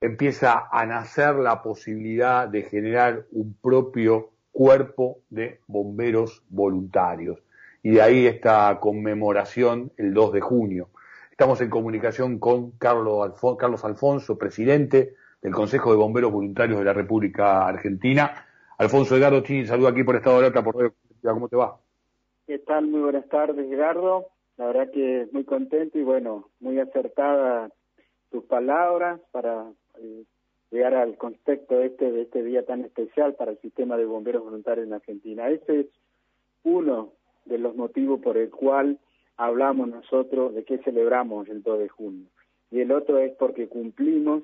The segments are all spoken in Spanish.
empieza a nacer la posibilidad de generar un propio cuerpo de bomberos voluntarios. Y de ahí esta conmemoración el 2 de junio. Estamos en comunicación con Carlos, Alfonso, presidente del Consejo de Bomberos Voluntarios de la República Argentina. Alfonso Edgardo Chini, saludo aquí por Estado de Alerta, por Radio ¿Cómo te va? ¿Qué? Muy buenas tardes, Edgardo. La verdad que muy contento y bueno, muy acertada tus palabras para eh, llegar al contexto este de este día tan especial para el sistema de bomberos voluntarios en Argentina. Ese es uno de los motivos por el cual hablamos nosotros de que celebramos el 2 de junio. Y el otro es porque cumplimos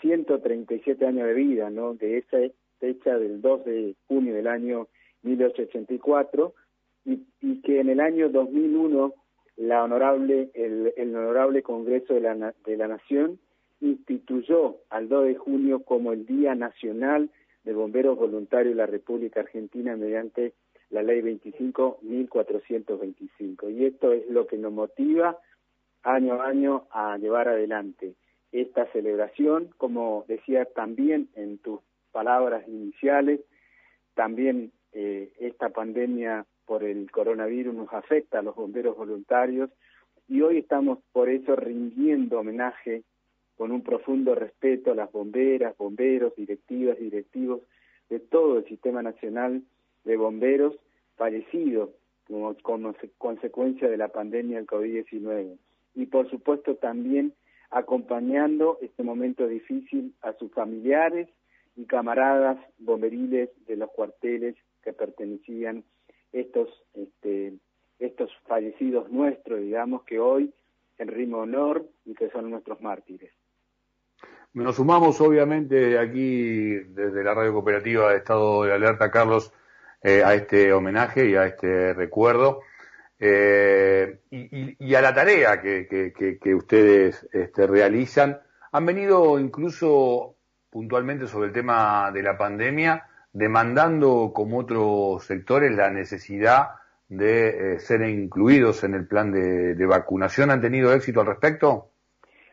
137 años de vida, ¿no? De esa fecha del 2 de junio del año 1884 y, y que en el año 2001 la honorable el, el honorable Congreso de la, de la Nación instituyó al 2 de junio como el Día Nacional de Bomberos Voluntarios de la República Argentina mediante la Ley 25.425. Y esto es lo que nos motiva año a año a llevar adelante esta celebración, como decía también en tus palabras iniciales, también eh, esta pandemia por el coronavirus nos afecta a los bomberos voluntarios y hoy estamos por eso rindiendo homenaje con un profundo respeto a las bomberas, bomberos, directivas, directivos de todo el Sistema Nacional de Bomberos fallecidos como, como consecuencia de la pandemia del COVID-19. Y por supuesto también acompañando este momento difícil a sus familiares y camaradas bomberiles de los cuarteles que pertenecían estos este, estos fallecidos nuestros, digamos, que hoy en rimo honor y que son nuestros mártires. Nos sumamos obviamente aquí desde la radio cooperativa de Estado de Alerta, Carlos, eh, a este homenaje y a este recuerdo eh, y, a la tarea que, ustedes este, realizan. Han venido incluso puntualmente sobre el tema de la pandemia, demandando como otros sectores la necesidad de eh, ser incluidos en el plan de, de vacunación. ¿Han tenido éxito al respecto?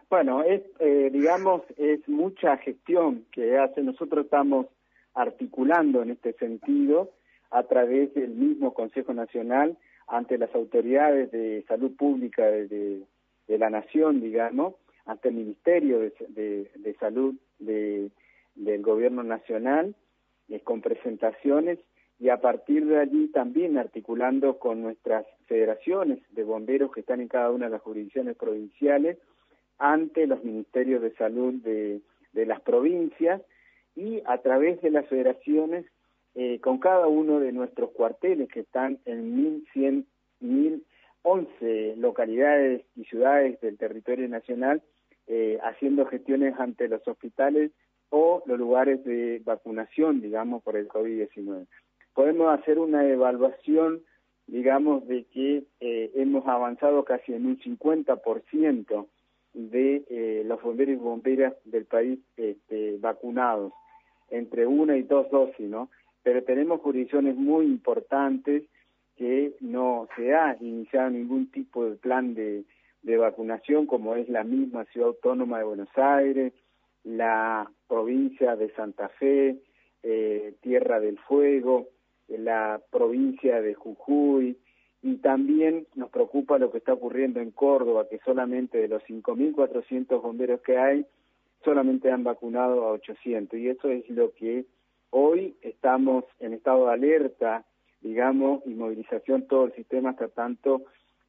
Bueno, es, eh, digamos, es mucha gestión que hace. Nosotros estamos articulando en este sentido a través del mismo Consejo Nacional ante las autoridades de salud pública de, la nación, digamos, ante el Ministerio de, de, Salud de, del Gobierno Nacional, eh, con presentaciones y a partir de allí también articulando con nuestras federaciones de bomberos que están en cada una de las jurisdicciones provinciales ante los ministerios de salud de, las provincias y a través de las federaciones eh, con cada uno de nuestros cuarteles que están en 1.100, 1.011 localidades y ciudades del territorio nacional eh, haciendo gestiones ante los hospitales o los lugares de vacunación, digamos, por el COVID-19. Podemos hacer una evaluación, digamos, de que eh, hemos avanzado casi en un 50% de eh, los bomberos y bomberas del país este, vacunados, entre una y dos dosis, ¿no? Pero tenemos jurisdicciones muy importantes que no se ha iniciado ningún tipo de plan de, de vacunación, como es la misma Ciudad Autónoma de Buenos Aires, la provincia de Santa Fe, eh, Tierra del Fuego, la provincia de Jujuy, y también nos preocupa lo que está ocurriendo en Córdoba, que solamente de los 5.400 bomberos que hay, solamente han vacunado a 800. Y eso es lo que hoy estamos en estado de alerta, digamos, y movilización todo el sistema hasta tanto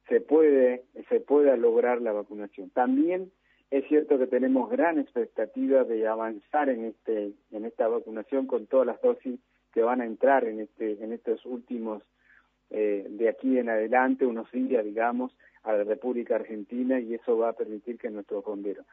se puede se pueda lograr la vacunación. También es cierto que tenemos gran expectativa de avanzar en este en esta vacunación con todas las dosis que van a entrar en este en estos últimos eh, de aquí en adelante, unos días, digamos, a la República Argentina y eso va a permitir que nuestros bomberos.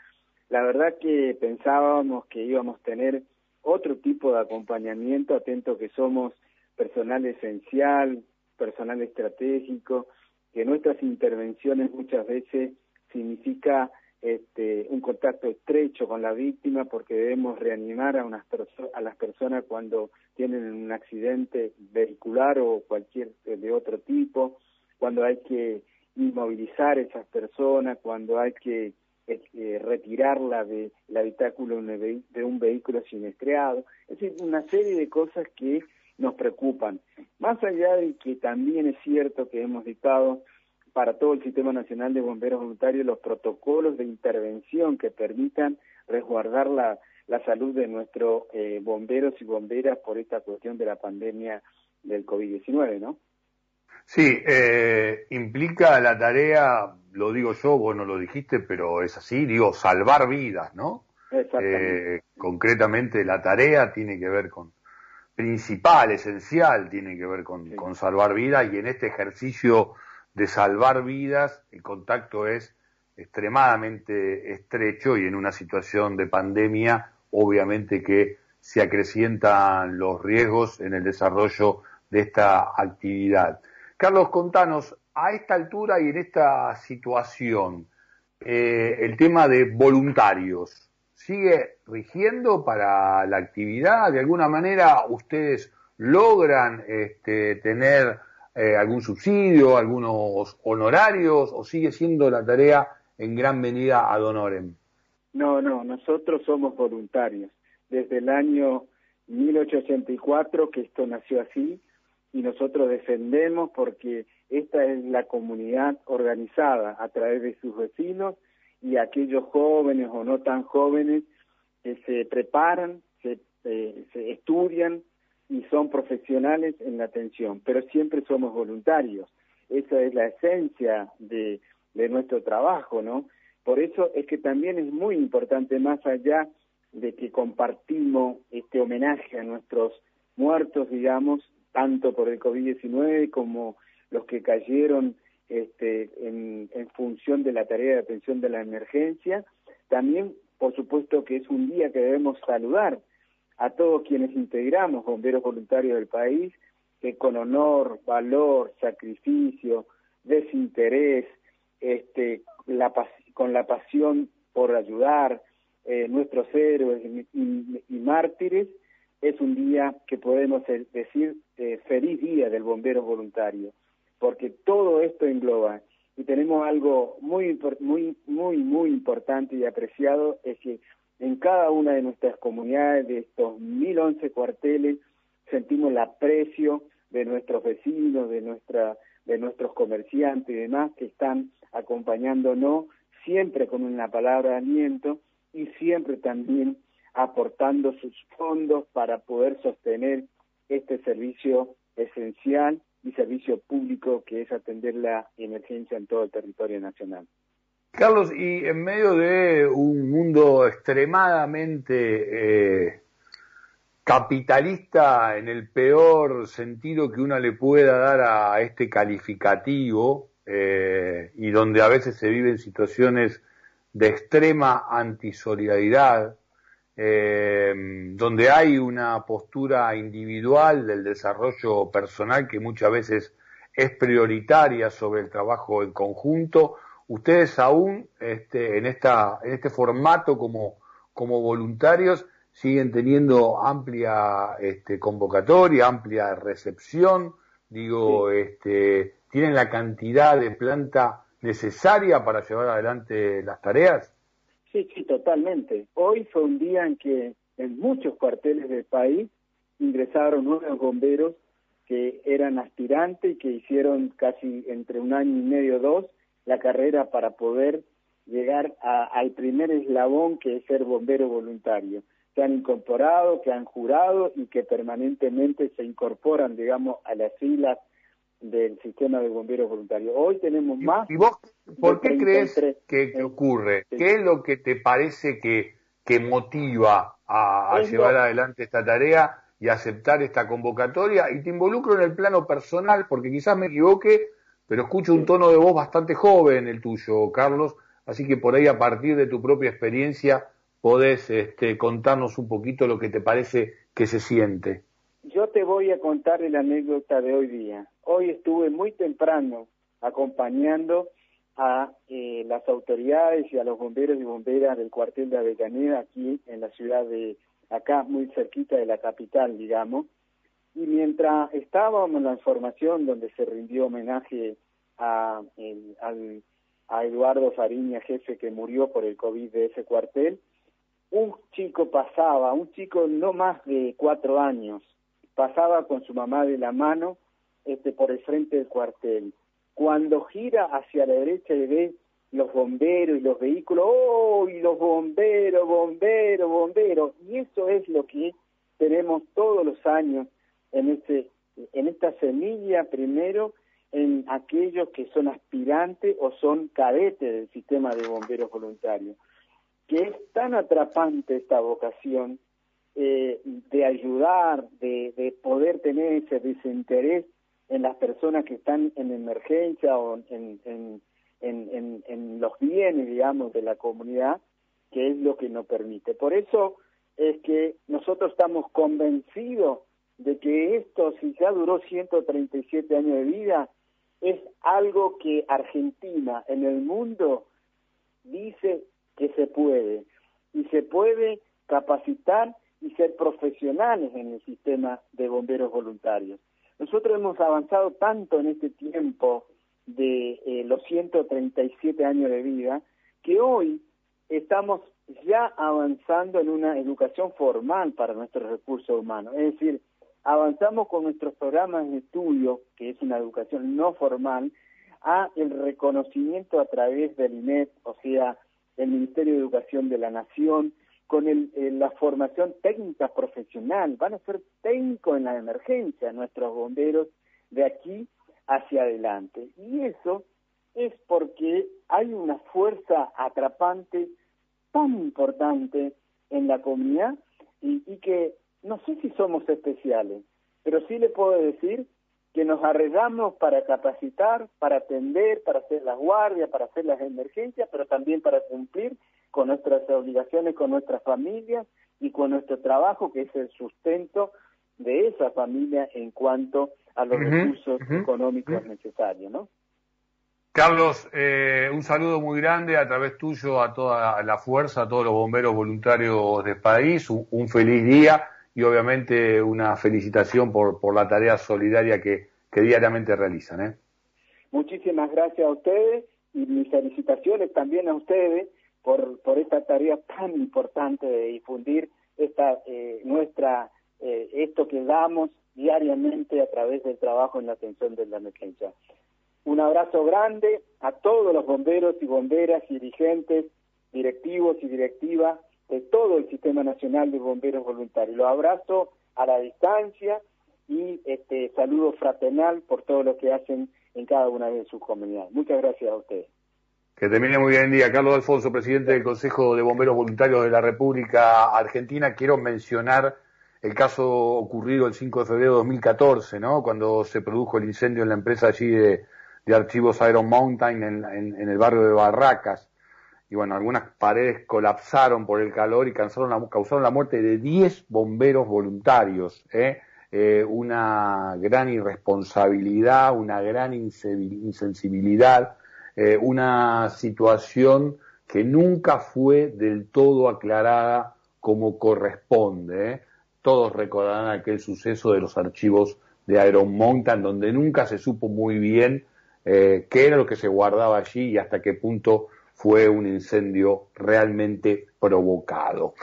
La verdad que pensábamos que íbamos a tener otro tipo de acompañamiento, atento que somos personal esencial, personal estratégico, que nuestras intervenciones muchas veces significa este, un contacto estrecho con la víctima porque debemos reanimar a, unas a las personas cuando tienen un accidente vehicular o cualquier eh, de otro tipo, cuando hay que inmovilizar a esas personas, cuando hay que eh, retirarla del habitáculo de un vehículo sinestreado, es decir, una serie de cosas que nos preocupan. Más allá de que también es cierto que hemos dictado para todo el Sistema Nacional de Bomberos Voluntarios los protocolos de intervención que permitan resguardar la, la salud de nuestros eh, bomberos y bomberas por esta cuestión de la pandemia del COVID-19, ¿no? Sí, eh, implica la tarea, lo digo yo, vos no lo dijiste, pero es así, digo, salvar vidas, ¿no? Exactamente. Eh, concretamente la tarea tiene que ver con, principal, esencial, tiene que ver con, con salvar vidas y en este ejercicio de salvar vidas el contacto es extremadamente estrecho y en una situación de pandemia obviamente que se acrecientan los riesgos en el desarrollo de esta actividad. Carlos, contanos, a esta altura y en esta situación, eh, el tema de voluntarios, ¿sigue rigiendo para la actividad? ¿De alguna manera ustedes logran este, tener eh, algún subsidio, algunos honorarios o sigue siendo la tarea en gran medida ad honorem? No, no, nosotros somos voluntarios. Desde el año 1884 que esto nació así, y nosotros defendemos porque esta es la comunidad organizada a través de sus vecinos y aquellos jóvenes o no tan jóvenes que se preparan, se, eh, se estudian y son profesionales en la atención, pero siempre somos voluntarios. Esa es la esencia de, de nuestro trabajo, ¿no? Por eso es que también es muy importante, más allá de que compartimos este homenaje a nuestros muertos, digamos, tanto por el COVID-19 como los que cayeron este, en, en función de la tarea de atención de la emergencia. También, por supuesto, que es un día que debemos saludar a todos quienes integramos bomberos voluntarios del país, que con honor, valor, sacrificio, desinterés, este, la, con la pasión por ayudar, eh, nuestros héroes y, mártires, es un día que podemos decir eh, feliz día del bombero voluntario, porque todo esto engloba. Y tenemos algo muy muy muy muy importante y apreciado es que en cada una de nuestras comunidades de estos 1011 cuarteles sentimos el aprecio de nuestros vecinos, de nuestra de nuestros comerciantes y demás que están acompañándonos siempre con una palabra de aliento y siempre también aportando sus fondos para poder sostener este servicio esencial y servicio público que es atender la emergencia en todo el territorio nacional. Carlos, y en medio de un mundo extremadamente eh, capitalista en el peor sentido que uno le pueda dar a este calificativo eh, y donde a veces se viven situaciones de extrema antisolidaridad, eh, donde hay una postura individual del desarrollo personal que muchas veces es prioritaria sobre el trabajo en conjunto. Ustedes aún este, en, esta, en este formato como, como voluntarios siguen teniendo amplia este, convocatoria, amplia recepción, digo, este, tienen la cantidad de planta necesaria para llevar adelante las tareas. Sí, sí, totalmente. Hoy fue un día en que en muchos cuarteles del país ingresaron nuevos bomberos que eran aspirantes y que hicieron casi entre un año y medio, dos, la carrera para poder llegar al primer eslabón que es ser bombero voluntario. Se han incorporado, que han jurado y que permanentemente se incorporan, digamos, a las filas del sistema de bomberos voluntarios. Hoy tenemos más. ¿Y vos por qué crees que, ocurre? ¿Qué es lo que te parece que, que motiva a, llevar adelante esta tarea y aceptar esta convocatoria? Y te involucro en el plano personal, porque quizás me equivoque, pero escucho un tono de voz bastante joven el tuyo, Carlos, así que por ahí a partir de tu propia experiencia podés este, contarnos un poquito lo que te parece que se siente. Yo te voy a contar la anécdota de hoy día. Hoy estuve muy temprano acompañando a eh, las autoridades y a los bomberos y bomberas del cuartel de Avellaneda aquí en la ciudad de acá, muy cerquita de la capital, digamos. Y mientras estábamos en la información donde se rindió homenaje a, al a Eduardo Fariña, jefe que murió por el COVID de ese cuartel, un chico pasaba, un chico no más de cuatro años, pasaba con su mamá de la mano este, por el frente del cuartel. Cuando gira hacia la derecha y ve los bomberos y los vehículos, ¡oh! Y los bomberos, bomberos, bomberos. Y eso es lo que tenemos todos los años en, este, en esta semilla, primero, en aquellos que son aspirantes o son cadetes del sistema de bomberos voluntarios. Que es tan atrapante esta vocación eh, de ayudar, de, de poder tener ese desinterés en las personas que están en emergencia o en, en, los bienes, digamos, de la comunidad, que es lo que nos permite. Por eso es que nosotros estamos convencidos de que esto, si ya duró 137 años de vida, es algo que Argentina en el mundo dice que se puede. Y se puede capacitar y ser profesionales en el sistema de bomberos voluntarios. Nosotros hemos avanzado tanto en este tiempo de eh, los 137 años de vida que hoy estamos ya avanzando en una educación formal para nuestros recursos humanos. Es decir, avanzamos con nuestros programas de estudio, que es una educación no formal, a el reconocimiento a través del INET, o sea, el Ministerio de Educación de la Nación, con el, eh, la formación técnica profesional. Van a ser técnicos en la emergencia nuestros bomberos de aquí hacia adelante. Y eso es porque hay una fuerza atrapante tan importante en la comunidad y, y que no sé si somos especiales, pero sí le puedo decir que nos arreglamos para capacitar, para atender, para hacer las guardias, para hacer las emergencias, pero también para cumplir con nuestras obligaciones, con nuestras familias y con nuestro trabajo, que es el sustento de esa familia en cuanto a los recursos económicos necesarios, ¿no? Carlos, eh, un saludo muy grande a través tuyo a toda la fuerza, a todos los bomberos voluntarios del país, un feliz día y obviamente una felicitación por, por la tarea solidaria que, que diariamente realizan. ¿eh? Muchísimas gracias a ustedes y mis felicitaciones también a ustedes por, por esta tarea tan importante de difundir esta eh, nuestra eh, esto que damos diariamente a través del trabajo en la atención de la emergencia. Un abrazo grande a todos los bomberos y bomberas, dirigentes, directivos y directivas de todo el Sistema Nacional de Bomberos Voluntarios. Los abrazo a la distancia y este saludo fraternal por todo lo que hacen en cada una de sus comunidades. Muchas gracias a ustedes. Que termine muy bien el día. Carlos Alfonso, presidente del Consejo de Bomberos Voluntarios de la República Argentina. Quiero mencionar el caso ocurrido el 5 de febrero de 2014, ¿no? Cuando se produjo el incendio en la empresa allí de, archivos Iron Mountain en el barrio de Barracas y bueno, algunas paredes colapsaron por el calor y causaron la, causaron la muerte de 10 bomberos voluntarios. ¿eh? Eh, una gran irresponsabilidad, una gran insensibilidad, eh, una situación que nunca fue del todo aclarada como corresponde. Todos recordarán aquel suceso de los archivos de Iron Mountain, donde nunca se supo muy bien qué era lo que se guardaba allí y hasta qué punto fue un incendio realmente provocado.